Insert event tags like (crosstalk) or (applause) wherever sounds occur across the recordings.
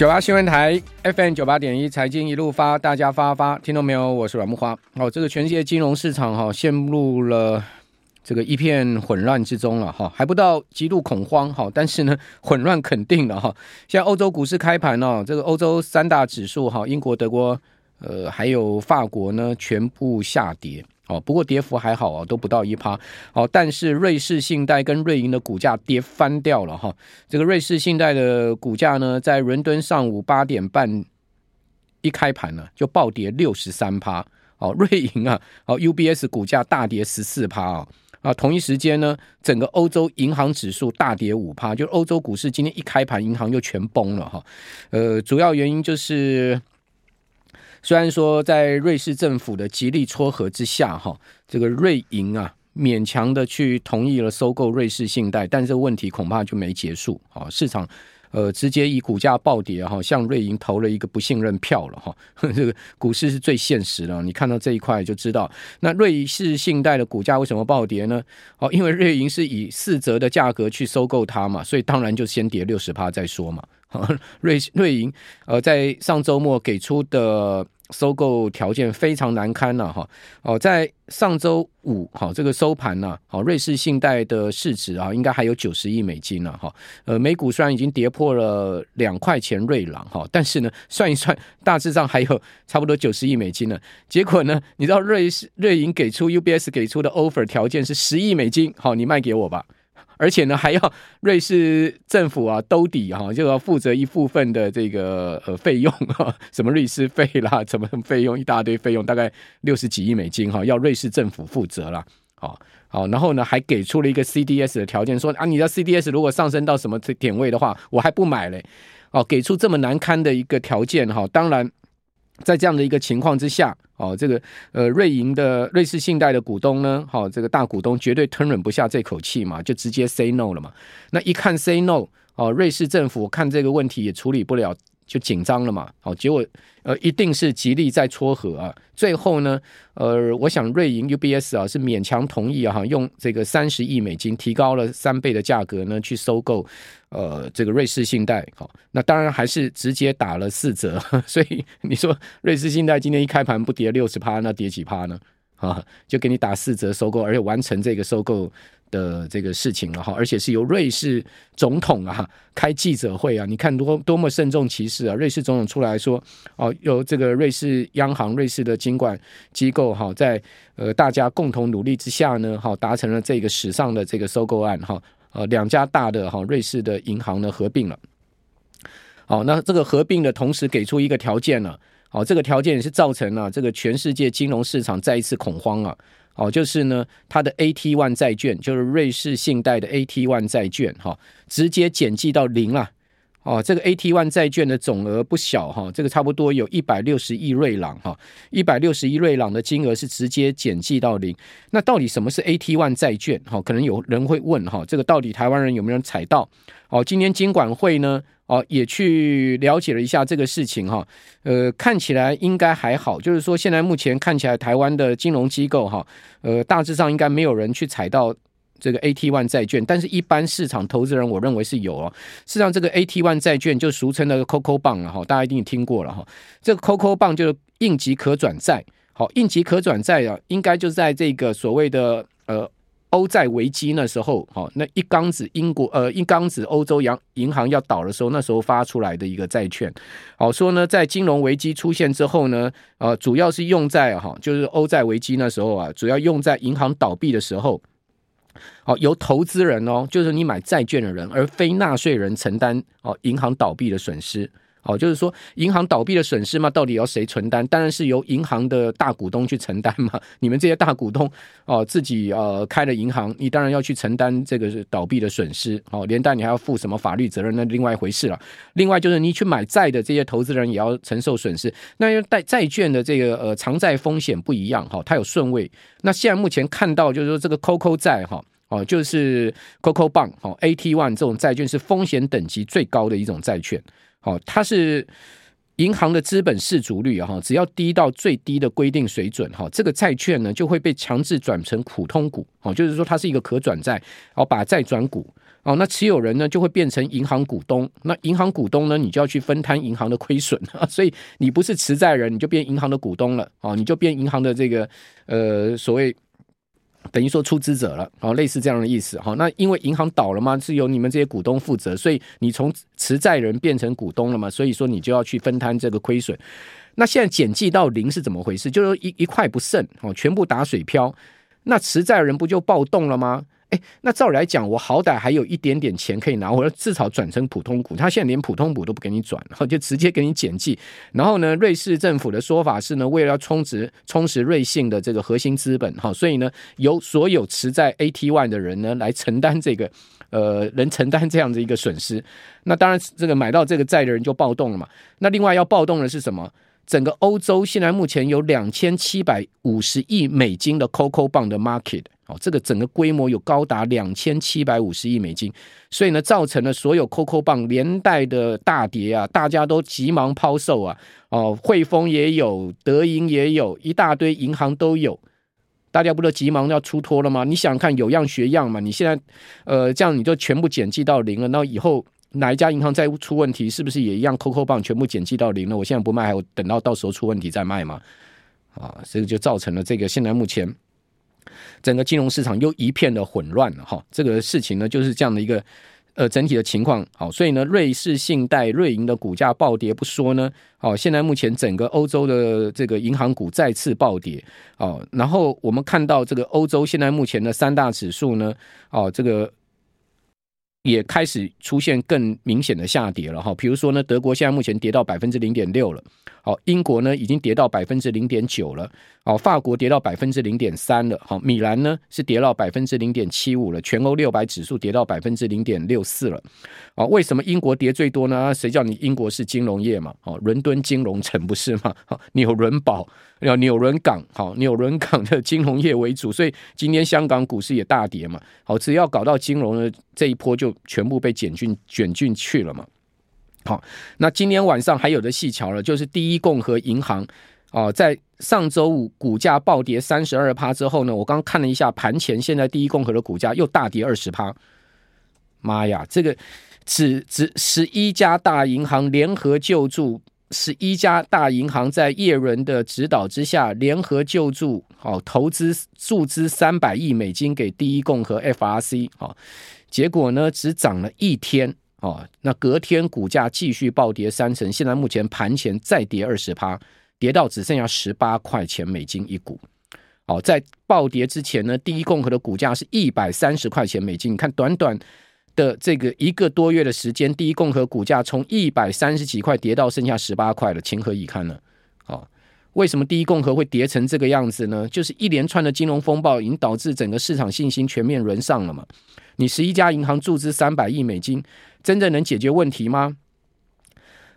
九八新闻台 FM 九八点一财经一路发，大家发发听到没有？我是阮木花。哦，这个全世界金融市场哈陷入了这个一片混乱之中了哈，还不到极度恐慌哈，但是呢 (laughs) 混乱肯定了哈。现在欧洲股市开盘呢，这个欧洲三大指数哈，英国、德国呃还有法国呢全部下跌。哦，不过跌幅还好啊，都不到一趴。哦，但是瑞士信贷跟瑞银的股价跌翻掉了哈。这个瑞士信贷的股价呢，在伦敦上午八点半一开盘呢，就暴跌六十三趴。哦，瑞银啊，哦，UBS 股价大跌十四趴啊。啊，同一时间呢，整个欧洲银行指数大跌五趴，就欧洲股市今天一开盘，银行就全崩了哈。呃，主要原因就是。虽然说在瑞士政府的极力撮合之下，哈，这个瑞银啊勉强的去同意了收购瑞士信贷，但这个问题恐怕就没结束啊！市场呃直接以股价暴跌哈，向瑞银投了一个不信任票了哈。(laughs) 这个股市是最现实的，你看到这一块就知道，那瑞士信贷的股价为什么暴跌呢？哦，因为瑞银是以四折的价格去收购它嘛，所以当然就先跌六十趴再说嘛。(laughs) 瑞瑞银呃，在上周末给出的收购条件非常难堪了哈。哦，在上周五好这个收盘呢，好瑞士信贷的市值啊，应该还有九十亿美金了哈。呃，美股虽然已经跌破了两块钱瑞郎哈，但是呢，(laughs) 算一算，大致上还有差不多九十亿美金呢。结果呢，你知道瑞士瑞银给出 UBS 给出的 offer 条件是十亿美金，好，你卖给我吧。而且呢，还要瑞士政府啊兜底哈，就要负责一部分的这个呃费用哈，什么律师费啦，什么费用一大堆费用，大概六十几亿美金哈，要瑞士政府负责啦。好，好，然后呢，还给出了一个 CDS 的条件，说啊，你的 CDS 如果上升到什么点位的话，我还不买嘞。哦，给出这么难堪的一个条件哈，当然。在这样的一个情况之下，哦，这个呃瑞银的瑞士信贷的股东呢，好，这个大股东绝对吞忍不下这口气嘛，就直接 say no 了嘛。那一看 say no，哦，瑞士政府看这个问题也处理不了。就紧张了嘛，好，结果呃一定是吉利在撮合啊，最后呢，呃，我想瑞银 UBS 啊是勉强同意啊，用这个三十亿美金提高了三倍的价格呢去收购呃这个瑞士信贷，好，那当然还是直接打了四折，(laughs) 所以你说瑞士信贷今天一开盘不跌六十趴，那跌几趴呢？啊，就给你打四折收购，而且完成这个收购的这个事情了哈，而且是由瑞士总统啊开记者会啊，你看多多么慎重其事啊！瑞士总统出来说哦，由这个瑞士央行、瑞士的金管机构哈，在呃大家共同努力之下呢，哈达成了这个史上的这个收购案哈，呃两家大的哈瑞士的银行呢合并了，好，那这个合并的同时给出一个条件呢，好，这个条件也是造成了这个全世界金融市场再一次恐慌啊。哦，就是呢，它的 AT1 债券，就是瑞士信贷的 AT1 债券，哈，直接减记到零了。哦，这个 AT1 债券的总额不小哈，这个差不多有一百六十亿瑞郎哈，一百六十亿瑞郎的金额是直接减记到零。那到底什么是 AT1 债券？哈，可能有人会问哈，这个到底台湾人有没有人踩到？哦，今年金管会呢，哦，也去了解了一下这个事情哈，呃，看起来应该还好，就是说现在目前看起来台湾的金融机构哈，呃，大致上应该没有人去踩到。这个 AT One 债券，但是一般市场投资人，我认为是有哦。事实上，这个 AT One 债券就俗称的 COCO bond 了哈，大家一定听过了哈。这个 COCO bond 就是应急可转债，好，应急可转债啊，应该就在这个所谓的呃欧债危机那时候，好，那一缸子英国呃一缸子欧洲央银行要倒的时候，那时候发出来的一个债券。好说呢，在金融危机出现之后呢，呃，主要是用在哈，就是欧债危机那时候啊，主要用在银行倒闭的时候。好，由投资人哦，就是你买债券的人，而非纳税人承担哦，银行倒闭的损失。好，就是说银行倒闭的损失嘛，到底要谁承担？当然是由银行的大股东去承担嘛。(laughs) 你们这些大股东哦，自己呃开了银行，你当然要去承担这个倒闭的损失。好，连带你还要负什么法律责任，那另外一回事了。另外就是你去买债的这些投资人也要承受损失。那要贷债券的这个呃偿债风险不一样哈，它有顺位。那现在目前看到就是说这个 COCO 债哈。哦，就是 COCO bond 哦，AT1 这种债券是风险等级最高的一种债券。哦，它是银行的资本适足率哈，只要低到最低的规定水准哈，这个债券呢就会被强制转成普通股。哦，就是说它是一个可转债，哦，把债转股。哦，那持有人呢就会变成银行股东，那银行股东呢，你就要去分摊银行的亏损啊，(laughs) 所以你不是持债人，你就变银行的股东了，哦，你就变银行的这个呃所谓等于说出资者了，哦，类似这样的意思，哈，那因为银行倒了嘛，是由你们这些股东负责，所以你从持债人变成股东了嘛，所以说你就要去分摊这个亏损。那现在减记到零是怎么回事？就是一一块不剩，哦，全部打水漂，那持债人不就暴动了吗？哎，那照理来讲，我好歹还有一点点钱可以拿，我要至少转成普通股。他现在连普通股都不给你转，然后就直接给你减记。然后呢，瑞士政府的说法是呢，为了要充值充实瑞信的这个核心资本，哈，所以呢，由所有持在 AT1 的人呢来承担这个，呃，能承担这样的一个损失。那当然，这个买到这个债的人就暴动了嘛。那另外要暴动的是什么？整个欧洲现在目前有两千七百五十亿美金的 CoCo Bond 的 market。哦，这个整个规模有高达两千七百五十亿美金，所以呢，造成了所有 CoCo 棒连带的大跌啊，大家都急忙抛售啊，哦，汇丰也有，德银也有，一大堆银行都有，大家不都急忙要出脱了吗？你想看有样学样嘛？你现在呃这样你就全部减记到零了，那以后哪一家银行再出问题，是不是也一样 CoCo Bond 全部减记到零了？我现在不卖，还有等到到时候出问题再卖吗？啊，这个就造成了这个现在目前。整个金融市场又一片的混乱了哈，这个事情呢就是这样的一个呃整体的情况。好，所以呢，瑞士信贷、瑞银的股价暴跌不说呢，哦，现在目前整个欧洲的这个银行股再次暴跌。哦，然后我们看到这个欧洲现在目前的三大指数呢，哦，这个也开始出现更明显的下跌了哈。比如说呢，德国现在目前跌到百分之零点六了。好，英国呢已经跌到百分之零点九了。好，法国跌到百分之零点三了。好，米兰呢是跌到百分之零点七五了。全欧六百指数跌到百分之零点六四了。好，为什么英国跌最多呢？谁叫你英国是金融业嘛？哦，伦敦金融城不是吗？好，纽伦堡要纽伦港，好，纽伦港的金融业为主，所以今天香港股市也大跌嘛。好，只要搞到金融的这一波，就全部被卷进卷进去了嘛。好，那今天晚上还有的细瞧了，就是第一共和银行哦，在上周五股价暴跌三十二趴之后呢，我刚看了一下盘前，现在第一共和的股价又大跌二十趴。妈呀，这个只只十一家大银行联合救助，十一家大银行在叶伦的指导之下联合救助，好投资注资三百亿美金给第一共和 FRC，好，结果呢只涨了一天。哦，那隔天股价继续暴跌三成，现在目前盘前再跌二十趴，跌到只剩下十八块钱美金一股。哦，在暴跌之前呢，第一共和的股价是一百三十块钱美金。你看，短短的这个一个多月的时间，第一共和股价从一百三十几块跌到剩下十八块了，情何以堪呢？哦，为什么第一共和会跌成这个样子呢？就是一连串的金融风暴已经导致整个市场信心全面沦丧了嘛。你十一家银行注资三百亿美金。真正能解决问题吗？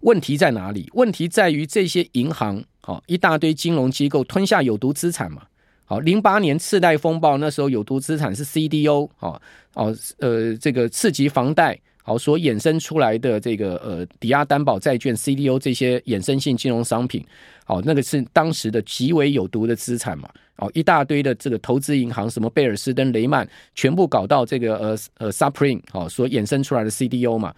问题在哪里？问题在于这些银行，好一大堆金融机构吞下有毒资产嘛。好，零八年次贷风暴那时候有毒资产是 CDO，哦哦呃这个次级房贷，好所衍生出来的这个呃抵押担保债券 CDO 这些衍生性金融商品，好那个是当时的极为有毒的资产嘛。哦，一大堆的这个投资银行，什么贝尔斯登、雷曼，全部搞到这个呃呃 Supreme 哦，所衍生出来的 CDO 嘛，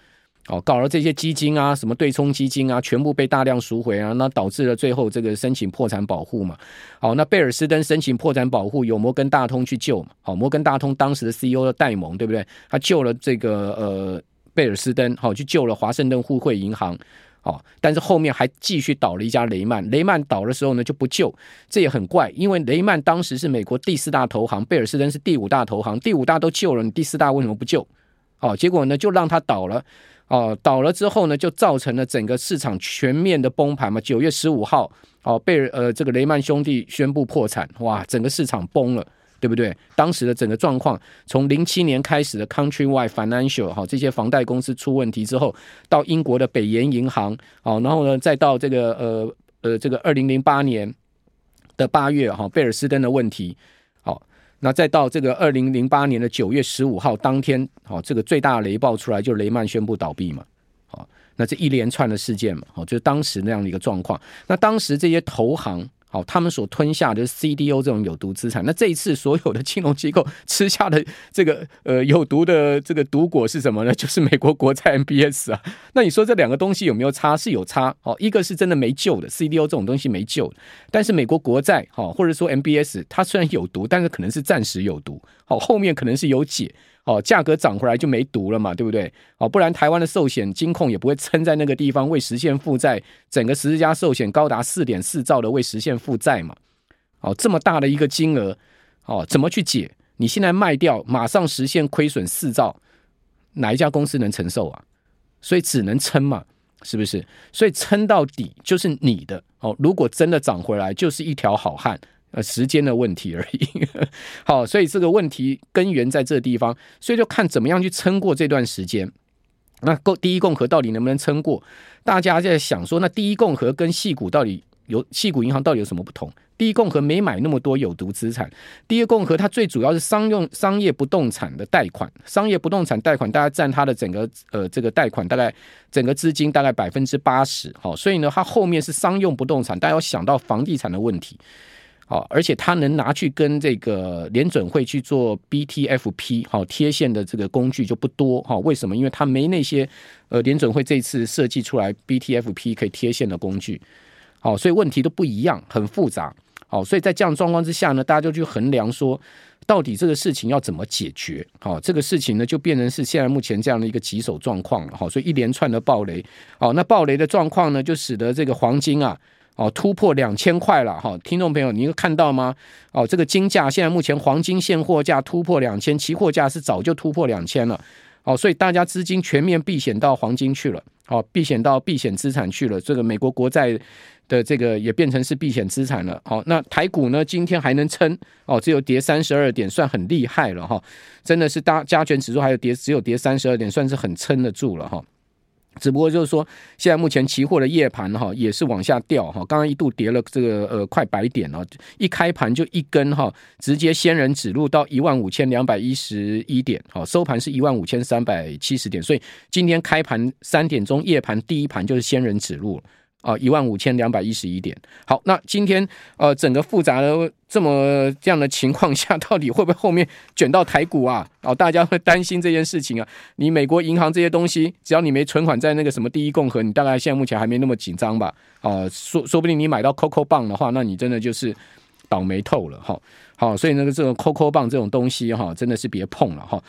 哦，搞了这些基金啊，什么对冲基金啊，全部被大量赎回啊，那导致了最后这个申请破产保护嘛。好，那贝尔斯登申请破产保护，有摩根大通去救嘛。好，摩根大通当时的 CEO 的戴蒙，对不对？他救了这个呃贝尔斯登，好，去救了华盛顿互惠银行。哦，但是后面还继续倒了一家雷曼，雷曼倒的时候呢就不救，这也很怪，因为雷曼当时是美国第四大投行，贝尔斯登是第五大投行，第五大都救了，你第四大为什么不救？哦，结果呢就让他倒了，哦，倒了之后呢就造成了整个市场全面的崩盘嘛。九月十五号，哦，贝尔呃这个雷曼兄弟宣布破产，哇，整个市场崩了。对不对？当时的整个状况，从零七年开始的 Countrywide Financial 哈，这些房贷公司出问题之后，到英国的北岩银行，好，然后呢，再到这个呃呃这个二零零八年的八月哈，贝尔斯登的问题，那再到这个二零零八年的九月十五号当天，好，这个最大雷暴出来，就雷曼宣布倒闭嘛，好，那这一连串的事件嘛，好，就是当时那样的一个状况。那当时这些投行。好，他们所吞下的 CDO 这种有毒资产。那这一次所有的金融机构吃下的这个呃有毒的这个毒果是什么呢？(laughs) 就是美国国债 MBS 啊。那你说这两个东西有没有差？是有差。好，一个是真的没救的，CDO 这种东西没救。但是美国国债好，或者说 MBS，它虽然有毒，但是可能是暂时有毒。好，后面可能是有解。哦，价格涨回来就没毒了嘛，对不对？哦，不然台湾的寿险金控也不会撑在那个地方为实现负债，整个十字家寿险高达四点四兆的为实现负债嘛。哦，这么大的一个金额，哦，怎么去解？你现在卖掉，马上实现亏损四兆，哪一家公司能承受啊？所以只能撑嘛，是不是？所以撑到底就是你的哦。如果真的涨回来，就是一条好汉。呃，时间的问题而已。(laughs) 好，所以这个问题根源在这地方，所以就看怎么样去撑过这段时间。那共第一共和到底能不能撑过？大家在想说，那第一共和跟细谷到底有细谷银行到底有什么不同？第一共和没买那么多有毒资产，第一共和它最主要是商用商业不动产的贷款，商业不动产贷款大概占它的整个呃这个贷款大概整个资金大概百分之八十。好，所以呢，它后面是商用不动产，大家要想到房地产的问题。而且他能拿去跟这个联准会去做 BTFP 好贴现的这个工具就不多哈。为什么？因为他没那些呃联准会这次设计出来 BTFP 可以贴现的工具。好，所以问题都不一样，很复杂。好，所以在这样状况之下呢，大家就去衡量说，到底这个事情要怎么解决？好，这个事情呢就变成是现在目前这样的一个棘手状况了。好，所以一连串的暴雷。好，那暴雷的状况呢，就使得这个黄金啊。哦，突破两千块了哈，听众朋友，你有看到吗？哦，这个金价现在目前黄金现货价突破两千，期货价是早就突破两千了。哦，所以大家资金全面避险到黄金去了，哦，避险到避险资产去了。这个美国国债的这个也变成是避险资产了。好，那台股呢，今天还能撑哦，只有跌三十二点，算很厉害了哈。真的是大加权指数还有跌，只有跌三十二点，算是很撑得住了哈。只不过就是说，现在目前期货的夜盘哈也是往下掉哈，刚刚一度跌了这个呃快百点哦，一开盘就一根哈，直接仙人指路到一万五千两百一十一点，好，收盘是一万五千三百七十点，所以今天开盘三点钟夜盘第一盘就是仙人指路。啊，一万五千两百一十一点。好，那今天呃，整个复杂的这么这样的情况下，到底会不会后面卷到台股啊？哦，大家会担心这件事情啊。你美国银行这些东西，只要你没存款在那个什么第一共和，你大概现在目前还没那么紧张吧？啊，说说不定你买到 COCO 棒的话，那你真的就是倒霉透了哈。好，所以那个这种 COCO 棒这种东西哈，真的是别碰了哈。